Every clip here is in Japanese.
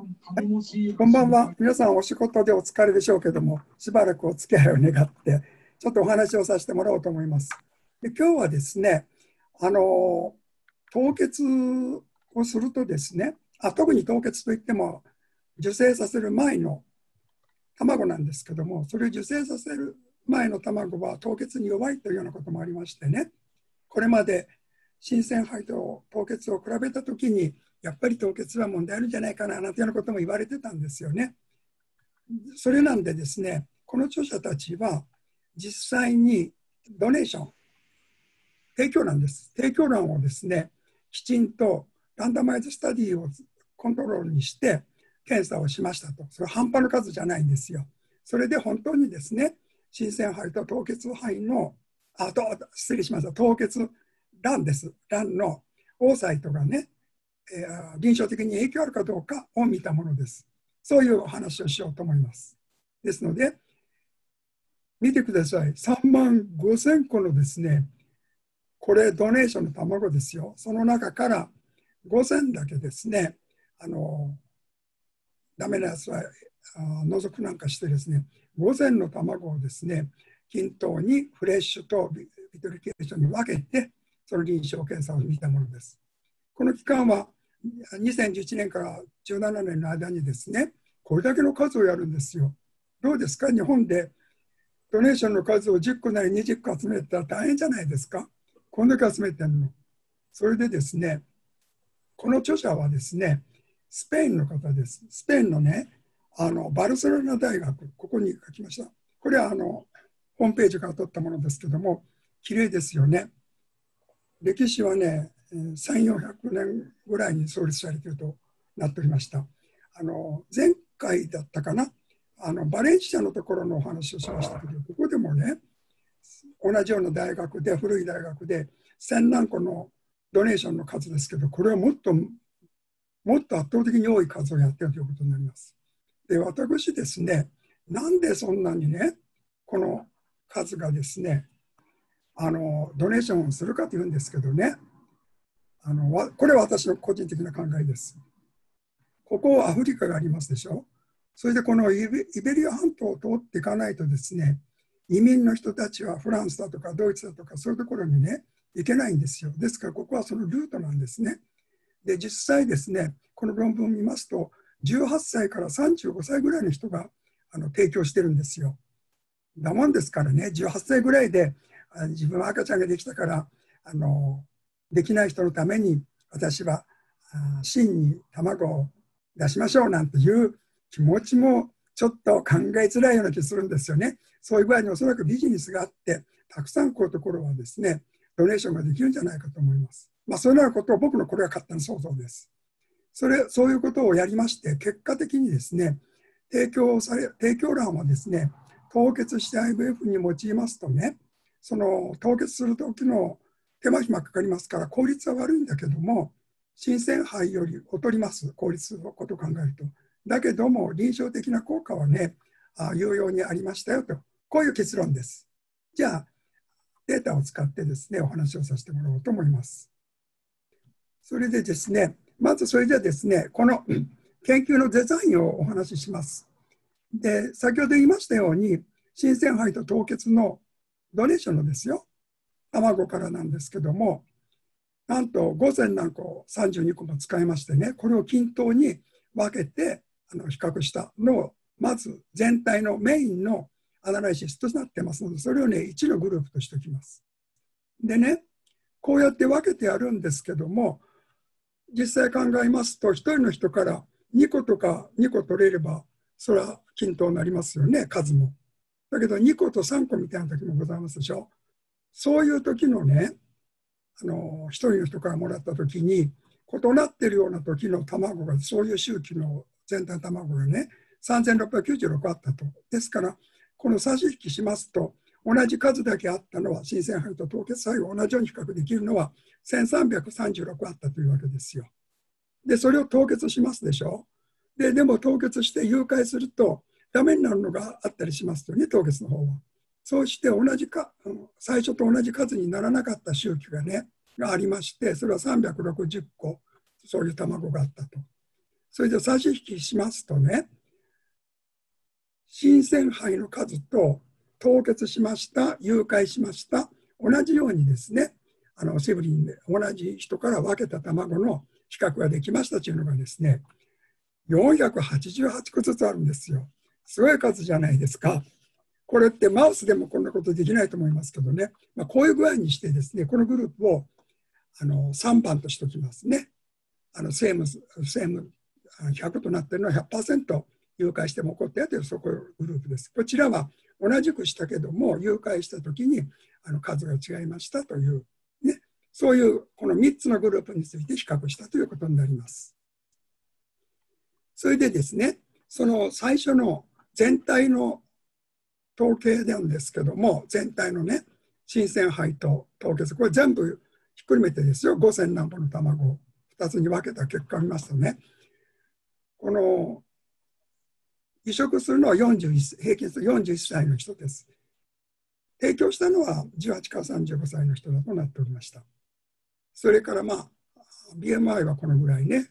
こんばんは。皆さんお仕事でお疲れでしょうけども、しばらくお付き合いを願って、ちょっとお話をさせてもらおうと思います。で今日はですね、あの凍結をするとですねあ、特に凍結といっても、受精させる前の卵なんですけども、それを受精させる前の卵は凍結に弱いというようなこともありましてね、これまで新鮮肺と凍結を比べたときに、やっぱり凍結は問題あるんじゃないかななんていうようなことも言われてたんですよね。それなんでですね、この著者たちは実際にドネーション、提供欄です。提供欄をですね、きちんとランダマイズスタディをコントロールにして検査をしましたと。それは半端な数じゃないんですよ。それで本当にですね、新鮮肺と凍結肺の、あと失礼しました、凍結卵です。卵のオーサイトがね、えー、臨床的に影響あるかどうかを見たものです。そういうお話をしようと思います。ですので、見てください。3万5千個のですね、これドネーションの卵ですよ。その中から5千だけですね、あの、ダメなやつは除くなんかしてですね、5千の卵をですね、均等にフレッシュとビトリケーションに分けて、その臨床検査を見たものです。この期間は2011年から17年の間にですね、これだけの数をやるんですよ。どうですか？日本でドネーションの数を10個なり20個集めたら大変じゃないですか？こんだけ集めてるの。それでですね、この著者はですね、スペインの方です。スペインのね、あのバルセロナ大学、ここに書きました。これはあのホームページから取ったものですけども、綺麗ですよね。歴史はね、3400年ぐらいに創立されているとなっておりました。あの前回だったかな？あのバレンシアのところのお話をしましたけどここでもね同じような大学で古い大学で1000何個のドネーションの数ですけどこれはもっともっと圧倒的に多い数をやっているということになります。で私ですねなんでそんなにねこの数がですねあのドネーションをするかというんですけどねあのこれは私の個人的な考えです。ここアフリカがありますでしょ。それでこのイベリア半島を通っていかないとですね、移民の人たちはフランスだとかドイツだとかそういうところにね、行けないんですよ。ですからここはそのルートなんですね。で、実際ですね、この論文を見ますと、18歳から35歳ぐらいの人があの提供してるんですよ。だもんですからね、18歳ぐらいで自分は赤ちゃんができたからあのできない人のために私は真に卵を出しましょうなんていう気持ちもちょっと考えづらいような気するんですよね。そういう具合におそらくビジネスがあってたくさんこういうところはですねドネーションができるんじゃないかと思います。まあ、そういうようなことを僕のこれは勝手な想像です。それそういうことをやりまして結果的にですね提供され提供欄はですね凍結して IVF に用いますとねその凍結する時の手間暇かかりますから効率は悪いんだけども新鮮肺より劣ります。効率のことを考えると。だけども臨床的な効果はねあ有用にありましたよと。こういう結論です。じゃあデータを使ってですねお話をさせてもらおうと思います。それでですねまずそれでですねこの研究のデザインをお話しします。で先ほど言いましたように新鮮肺と凍結のドネーションのですよ。卵からなんですけどもなんと午前何個32個も使いましてねこれを均等に分けてあの比較したのをまず全体のメインのアナライシスとなってますのでそれをね1のグループとしておきます。でねこうやって分けてやるんですけども実際考えますと1人の人から2個とか2個取れればそれは均等になりますよね数も。だけど2個と3個みたいな時もございますでしょ。そういう時のねあの1人の人からもらった時に異なってるような時の卵がそういう周期の全体の卵がね3696あったと。ですからこの差し引きしますと同じ数だけあったのは新鮮肺と凍結肺を同じように比較できるのは1336あったというわけですよ。でそれを凍結しますでしょ。ででも凍結して誘拐するとダメになるのがあったりしますよね凍結の方は。そうして同じか最初と同じ数にならなかった周期がねがありましてそれは360個そういう卵があったと。それで差し引きしますとね、新鮮肺の数と凍結しました、誘拐しました、同じようにですね、あのシブリンで同じ人から分けた卵の比較ができましたというのがですね、488個ずつあるんですよ。すごい数じゃないですか。これってマウスでもこんなことできないと思いますけどね、まあ、こういう具合にしてですね、このグループをあの3番としておきますね。あのセーム、セム100となっているのは100%誘拐しても起こったというそこグループです。こちらは同じくしたけども、誘拐したときにあの数が違いましたという、ね、そういうこの3つのグループについて比較したということになります。それでですね、その最初の全体の統計なんですけども、全体のね、新鮮肺と凍結、これ全部ひっくるめてですよ、5000何本の卵を2つに分けた結果を見ますとね、この移植するのは41平均する41歳の人です。提供したのは18から35歳の人だとなっておりました。それからまあ、BMI はこのぐらいね。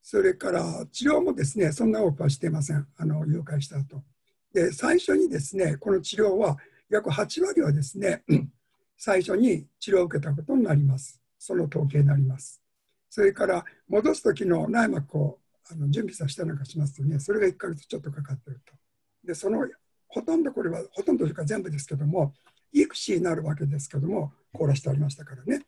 それから治療もですね、そんな多くはしていません。あの、誘拐した後。で、最初にですね、この治療は約8割はですね、最初に治療を受けたことになります。その統計になります。それから戻す時の内膜をあの準備させたなんかしますとね、それが1ヶ月ちょっとかかってると。で、そのほとんどこれは、ほとんどというか全部ですけども、育児になるわけですけども、凍らしてありましたからね。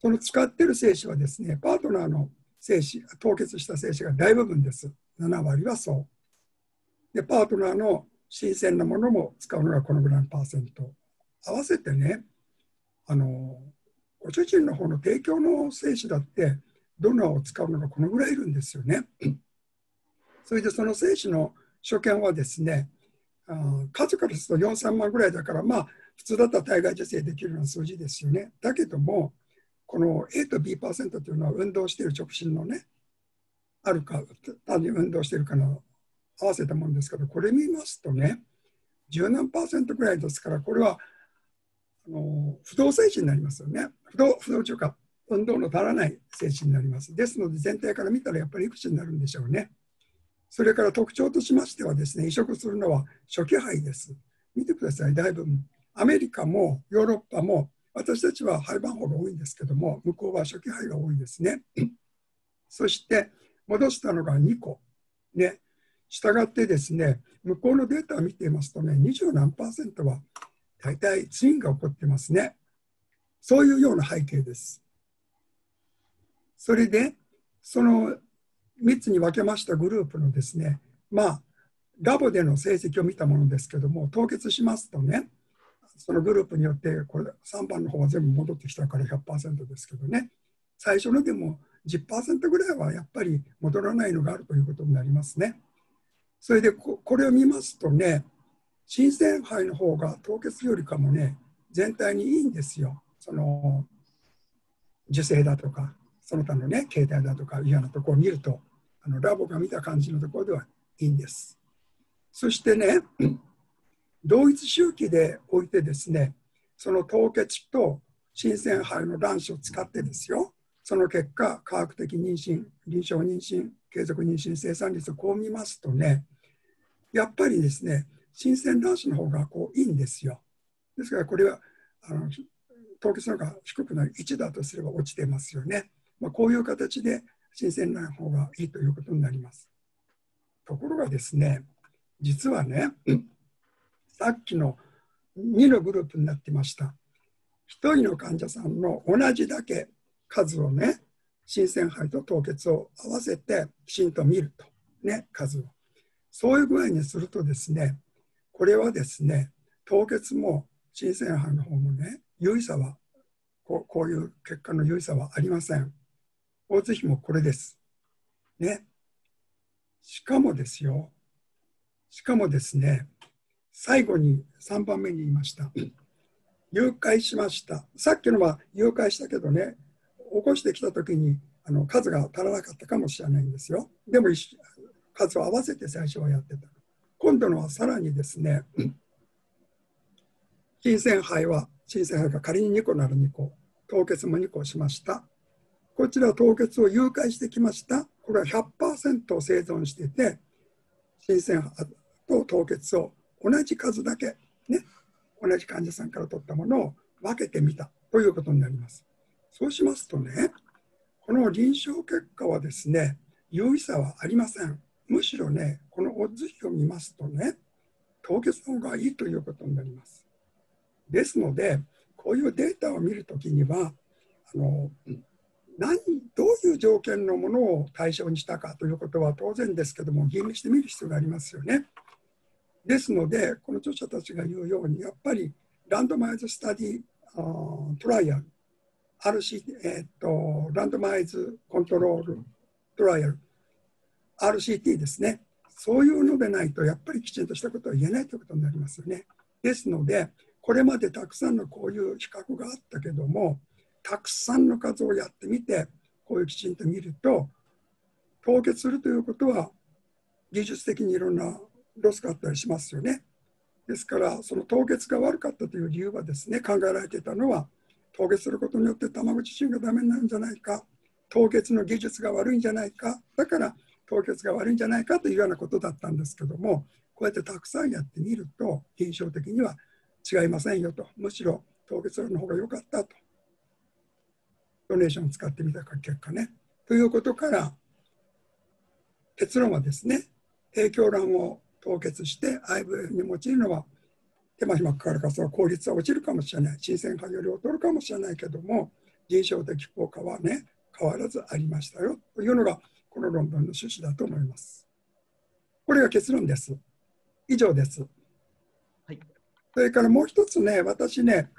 その使ってる精子はですね、パートナーの精子、凍結した精子が大部分です。7割はそう。で、パートナーの新鮮なものも使うのがこのぐらいのパーセント。合わせてね、あの、ご主人の方の提供の精子だって、ドナーを使うのがこのぐらいいるんですよね。それでその精子の所見はですね、数からすると4、3万ぐらいだから、まあ、普通だったら体外受精できるような数字ですよね。だけども、この A と B% というのは運動している直進のね、あるか、単に運動しているかの合わせたものですけど、これ見ますとね、10何パーセントぐらいですから、これはあの不動精子になりますよね。不動不動中か、運動の足らない精子になります。ですので、全体から見たらやっぱりいくつになるんでしょうね。それから特徴としましてはですね、移植するのは初期肺です。見てください、だいぶアメリカもヨーロッパも私たちは肺盤法が多いんですけども、向こうは初期肺が多いですね。そして戻したのが2個。ね。したがってですね、向こうのデータを見ていますとね、20何パーセントは大体ツインが起こってますね。そういうような背景です。それで、その3つに分けましたグループのですね、まあ、ラボでの成績を見たものですけども、凍結しますとね、そのグループによって、これ3番の方は全部戻ってきたから100%ですけどね、最初のでも10%ぐらいはやっぱり戻らないのがあるということになりますね。それでここれを見ますとね、新鮮肺の方が凍結よりかもね、全体にいいんですよ。その受精だとか、その他のね、携帯だとか嫌なところを見ると、あのラボが見た感じのところではいいんです。そしてね、同一周期でおいてですね、その凍結と新鮮肺の卵子を使ってですよ、その結果、科学的妊娠、臨床妊娠、継続妊娠生産率をこう見ますとね、やっぱりですね、新鮮卵子の方がこういいんですよ。ですからこれはあの凍結の方が低くなる1だとすれば落ちてますよね。まあ、こういう形で新鮮な方がいいということになります。ところがですね、実はね、さっきの2のグループになってました。1人の患者さんの同じだけ数をね、新鮮肺と凍結を合わせてきちんと見ると、ね、数を。そういう具合にするとですね、これはですね、凍結も新鮮肺の方もね、有意差はこ、こういう結果の有意差はありません。交通費もこれです。ね。しかもですよ。しかもですね、最後に3番目に言いました。誘拐しました。さっきのは誘拐したけどね、起こしてきた時にあの数が足らなかったかもしれないんですよ。でも数を合わせて最初はやってた。今度のはさらにですね、新鮮肺は、新鮮肺が仮に2個なら2個、凍結も2個しました。こちら凍結を誘拐してきました。これは100%生存してて新鮮と凍結を同じ数だけ、ね、同じ患者さんから取ったものを分けてみたということになります。そうしますとね、この臨床結果はですね、有意差はありません。むしろね、このオッズ比を見ますとね、凍結の方がいいということになります。ですので、こういうデータを見るときには、あの何どういう条件のものを対象にしたかということは当然ですけども、吟味してみる必要がありますよね。ですので、この著者たちが言うように、やっぱりランドマイズ・スタディ・トライアル、RC、えー、っと、ランドマイズ・コントロール・トライアル、RCT ですね。そういうのでないと、やっぱりきちんとしたことは言えないということになりますよね。ですので、これまでたくさんのこういう比較があったけども、たくさんの数をやってみて、こういうきちんと見ると、凍結するということは、技術的にいろんなロスがあったりしますよね。ですから、その凍結が悪かったという理由はですね、考えられてたのは、凍結することによって卵自身がダメになるんじゃないか、凍結の技術が悪いんじゃないか、だから凍結が悪いんじゃないかというようなことだったんですけども、こうやってたくさんやってみると、印象的には違いませんよと、むしろ凍結の方が良かったと、ドネーションを使ってみた結果ね。ということから、結論はですね、影響欄を凍結して IVF に用いるのは手間暇かかるからその効率は落ちるかもしれない新鮮化より劣るかもしれないけども臨床的効果はね変わらずありましたよというのがこの論文の趣旨だと思います。これが結論です。以上です。はい、それからもう一つね私ね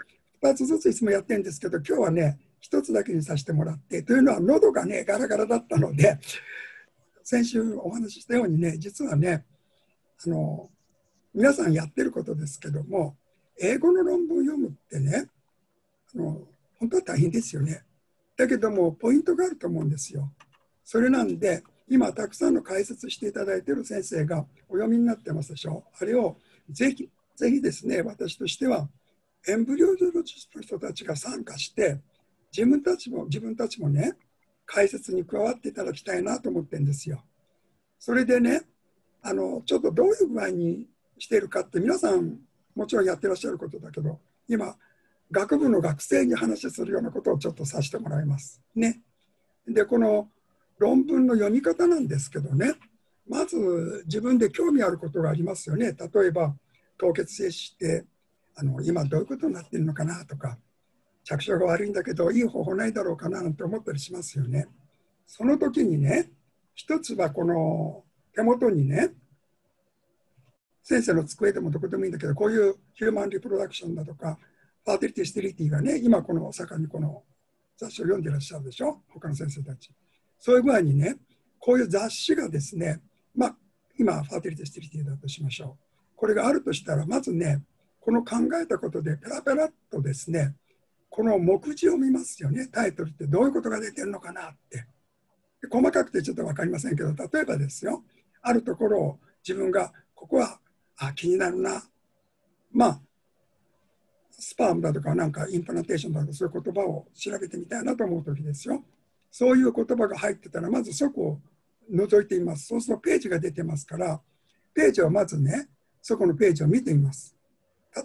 2つずついつもやってるんですけど今日はね1つだけにさせてもらってというのは喉がねガラガラだったので先週お話ししたようにね実はねあの皆さんやってることですけども英語の論文を読むってねあの本当は大変ですよね。だけどもポイントがあると思うんですよ。それなんで今たくさんの解説していただいている先生がお読みになってますでしょ。あれをぜひぜひですね私としてはエンブリオジョロジストの人たちが参加して自分たちも自分たちもね解説に加わっていただきたいなと思ってるんですよ。それでねあのちょっとどういう具合にしてるかって皆さんもちろんやってらっしゃることだけど今学部の学生に話するようなことをちょっとさせてもらいます。ね、でこの論文の読み方なんですけどねまず自分で興味あることがありますよね例えば凍結精子ってあの今どういうことになってるのかなとか着床が悪いんだけどいい方法ないだろうかななんて思ったりしますよね。その時にね一つはこの手元にね、先生の机でもどこでもいいんだけど、こういう Human Reproduction だとか、 Fertility Sterility がね、今この盛んにこの雑誌を読んでいらっしゃるでしょ、他の先生たち。そういう具合にね、こういう雑誌がですね、まあ、今、 Fertility Sterility だとしましょう。これがあるとしたら、まずね、この考えたことでペラペラっとですね、この目次を見ますよね、タイトルってどういうことが出てるのかなって。細かくてちょっと分かりませんけど、例えばですよ、あるところを自分がここはあ気になるな。まあスパームだとかなんかインプランテーションだとかそういう言葉を調べてみたいなと思う時ですよ。そういう言葉が入ってたらまずそこを覗いてみます。そうするとページが出てますからページをまずねそこのページを見てみます。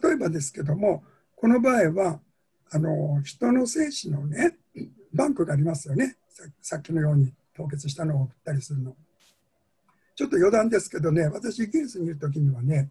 例えばですけどもこの場合はあの人の精子のねバンクがありますよね。さっきのように凍結したのを送ったりするの。ちょっと余談ですけどね、私、イギリスにいるときにはね、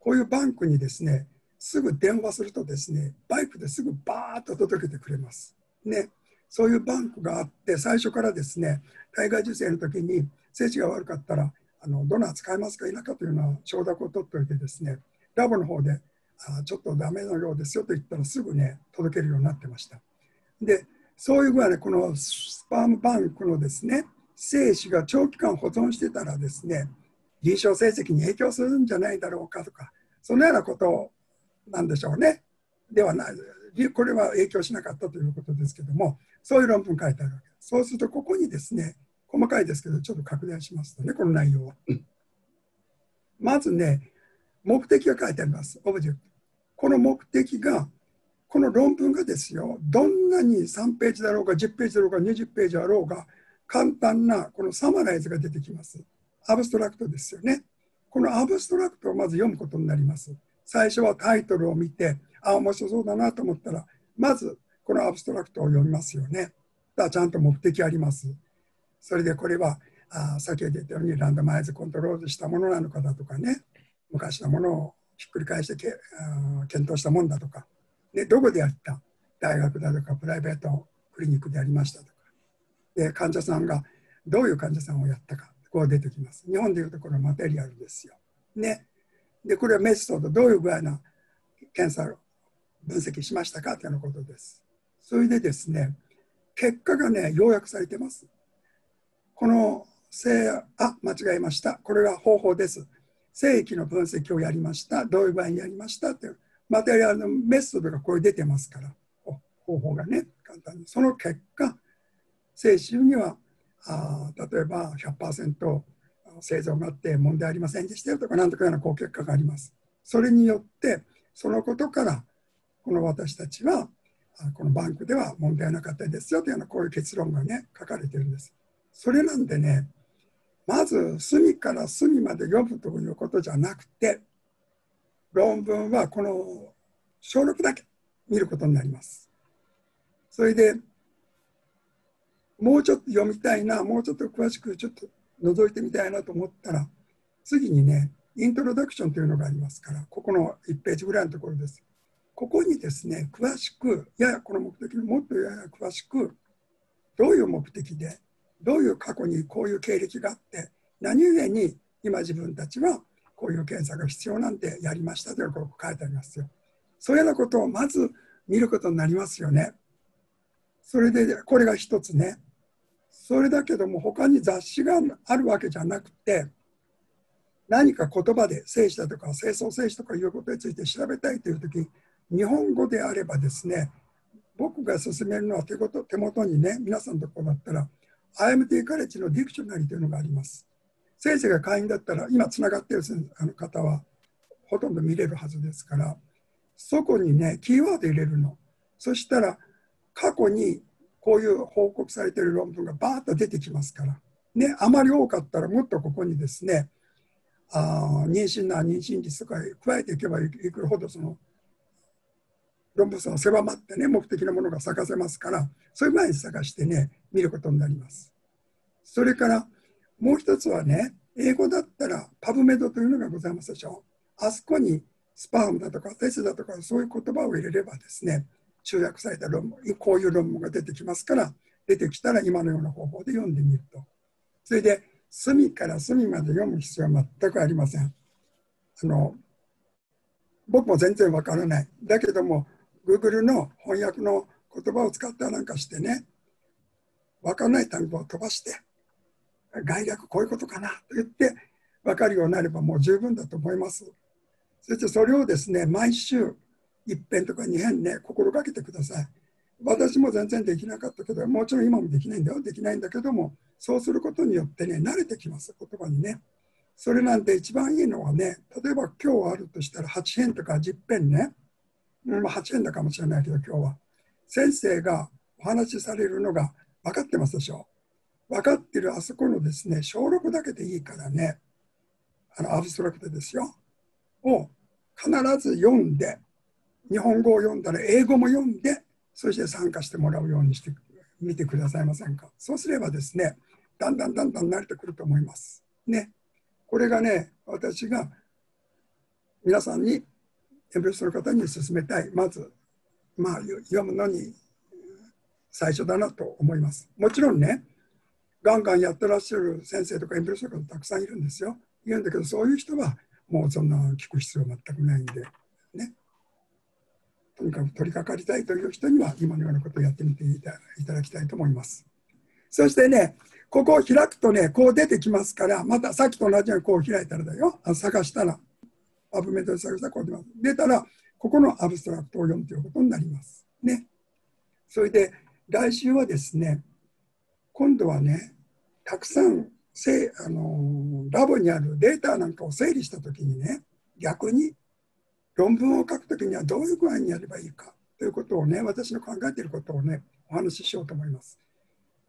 こういうバンクにですね、すぐ電話するとですね、バイクですぐバーッと届けてくれます。ね、そういうバンクがあって、最初からですね、体外受精の時に精子が悪かったら、あのドナー使えますか否かというような承諾を取っておいてですね、ラボの方で、あちょっとダメのようですよと言ったらすぐね、届けるようになってました。で、そういう具合で、このスパームバンクのですね、精子が長期間保存してたらですね臨床成績に影響するんじゃないだろうかとかそのようなことなんでしょうね。ではない。これは影響しなかったということですけどもそういう論文書いてあるわけです。そうするとここにですね細かいですけどちょっと拡大しますとねこの内容はまずね目的が書いてあります。 object。この目的がこの論文がですよどんなに3ページだろうが10ページだろうが20ページだろうが簡単なこの summarize が出てきます。アブストラクトですよね。このアブストラクトをまず読むことになります。最初はタイトルを見て、あ、面白そうだなと思ったら、まずこのアブストラクトを読みますよね。だちゃんと目的あります。それでこれは、あ先ほど言ったようにランドマイズコントロールしたものなのかだとかね、昔のものをひっくり返してけあ検討したもんだとか、でどこでやった？大学だとかプライベートクリニックでやりましたとかで患者さんがどういう患者さんをやったかこう出てきます。日本でいうところマテリアルですよ、ね、でこれはメソッドどういう具合な検査を分析しましたかということです。それでですね結果がね要約されてます。この性あ間違えました。これが方法です。正規の分析をやりました。どういう場合にやりましたっていうマテリアルのメソッドがこれ出てますから。方法がね簡単に。その結果精子にはあ例えば100%生存があって問題ありませんでしたよとか何とかような好結果がありますそれによってそのことからこの私たちはこのバンクでは問題なかったですよというようなこういう結論がね書かれてるんですそれなんでねまず隅から隅まで読むということじゃなくて論文はこの小録だけ見ることになります。それでもうちょっと読みたいなもうちょっと詳しくちょっと覗いてみたいなと思ったら次にねイントロダクションというのがありますからここの1ページぐらいのところです。ここにですね詳しくややこの目的のもっとやや詳しくどういう目的でどういう過去にこういう経歴があって何故に今自分たちはこういう検査が必要なんでやりましたということが書いてありますよ。そういうようなことをまず見ることになりますよね。それでこれが一つね。それだけども他に雑誌があるわけじゃなくて何か言葉で聖子だとか清掃聖子とかいうことについて調べたいという時日本語であればですね僕が勧めるのは手手元にね皆さんのところだったら IMT カレッジのディクショナリーというのがあります。先生が会員だったら今つながっているあの方はほとんど見れるはずですからそこにねキーワード入れるのそしたら過去にこういう報告されている論文がバーッと出てきますから、ね、あまり多かったらもっとここにですねあ妊娠な妊娠率とか加えていけばいくほどその論文数が狭まってね目的なものが咲かせますからそういう前に探してね見ることになります。それからもう一つはね英語だったらパブメドというのがございますでしょう。あそこにスパームだとかテスだとかそういう言葉を入れればですね集約された論文こういう論文が出てきますから出てきたら今のような方法で読んでみると。それで隅から隅まで読む必要は全くありません。あの僕も全然わからない。だけども Google の翻訳の言葉を使ったなんかしてねわからない単語を飛ばして概略こういうことかなと言って分かるようになればもう十分だと思います。そしてそれをですね毎週一遍とか二遍ね心がけてください。私も全然できなかったけどもちろん今もできないんだよ。できないんだけどもそうすることによってね慣れてきます言葉にね。それなんで一番いいのはね例えば今日あるとしたら8編とか10編ね、まあ、8編だかもしれないけど今日は。先生がお話しされるのが分かってますでしょ。分かってるあそこのですね小6だけでいいからね。あのアブストラクトですよ。を必ず読んで日本語を読んだら英語も読んでそして参加してもらうようにしてみてくださいませんか？そうすればですねだんだんだんだん慣れてくると思います。ね。これがね私が皆さんにエンブレスの方に勧めたいまずまあ読むのに最初だなと思います。もちろんねガンガンやってらっしゃる先生とかエンブレスの方たくさんいるんですよ。言うんだけどそういう人はもうそんな聞く必要全くないんで、ね。とにかく取り掛かりたいという人には今のようなことをやってみていただきたいと思います。そしてね、ここを開くとね、こう出てきますから、またさっきと同じようにこう開いたらだよ。あ探したら、アブメントで探したらこう出ます。出たら、ここのアブストラクトを読むということになります。ね。それで、来週はですね、今度はね、たくさんせあのラボにあるデータなんかを整理した時にね逆に論文を書く時にはどういう具合にやればいいかということをね私の考えていることをねお話ししようと思います。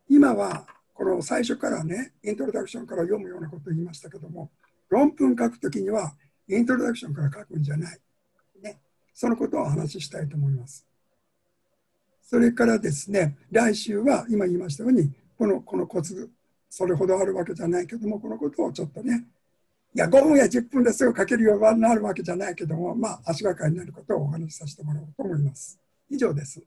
今はこの最初からね、イントロダクションから読むようなことを言いましたけども、論文書くときには、イントロダクションから書くんじゃない。ね、そのことをお話ししたいと思います。それからですね、来週は今言いましたように、このこのコツ、それほどあるわけじゃないけども、このことをちょっとね、いや、5分や10分ですぐ書けるようになるわけじゃないけども、まあ、足がかりになることをお話しさせてもらおうと思います。以上です。